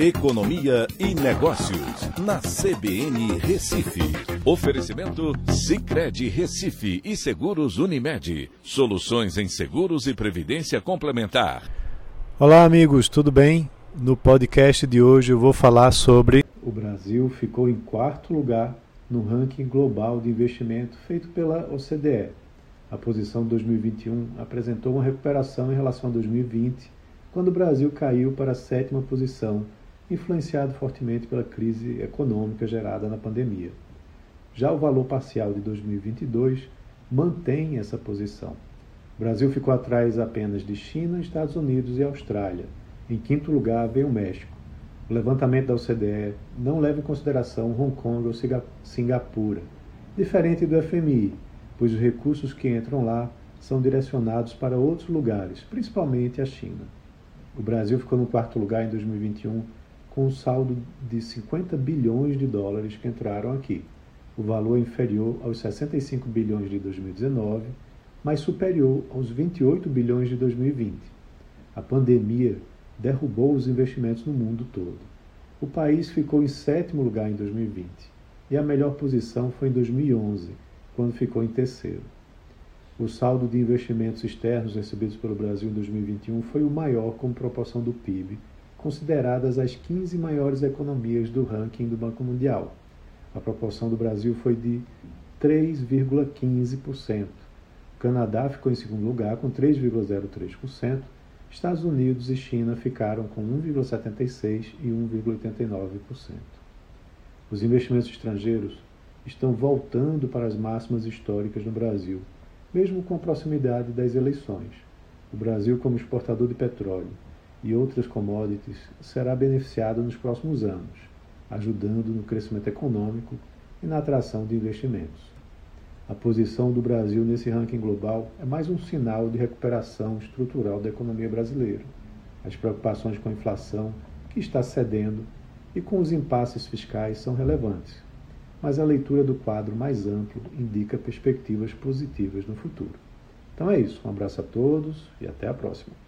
Economia e Negócios, na CBN Recife. Oferecimento Cicred Recife e Seguros Unimed. Soluções em seguros e previdência complementar. Olá, amigos, tudo bem? No podcast de hoje eu vou falar sobre. O Brasil ficou em quarto lugar no ranking global de investimento feito pela OCDE. A posição de 2021 apresentou uma recuperação em relação a 2020, quando o Brasil caiu para a sétima posição influenciado fortemente pela crise econômica gerada na pandemia. Já o valor parcial de 2022 mantém essa posição. O Brasil ficou atrás apenas de China, Estados Unidos e Austrália. Em quinto lugar vem o México. O levantamento da OCDE não leva em consideração Hong Kong ou Singapura, diferente do FMI, pois os recursos que entram lá são direcionados para outros lugares, principalmente a China. O Brasil ficou no quarto lugar em 2021 com um saldo de 50 bilhões de dólares que entraram aqui. O valor é inferior aos 65 bilhões de 2019, mas superior aos 28 bilhões de 2020. A pandemia derrubou os investimentos no mundo todo. O país ficou em sétimo lugar em 2020 e a melhor posição foi em 2011, quando ficou em terceiro. O saldo de investimentos externos recebidos pelo Brasil em 2021 foi o maior como proporção do PIB consideradas as 15 maiores economias do ranking do Banco Mundial. A proporção do Brasil foi de 3,15%. O Canadá ficou em segundo lugar com 3,03%. Estados Unidos e China ficaram com 1,76% e 1,89%. Os investimentos estrangeiros estão voltando para as máximas históricas no Brasil, mesmo com a proximidade das eleições. O Brasil, como exportador de petróleo, e outras commodities será beneficiado nos próximos anos, ajudando no crescimento econômico e na atração de investimentos. A posição do Brasil nesse ranking global é mais um sinal de recuperação estrutural da economia brasileira. As preocupações com a inflação, que está cedendo, e com os impasses fiscais são relevantes, mas a leitura do quadro mais amplo indica perspectivas positivas no futuro. Então é isso, um abraço a todos e até a próxima.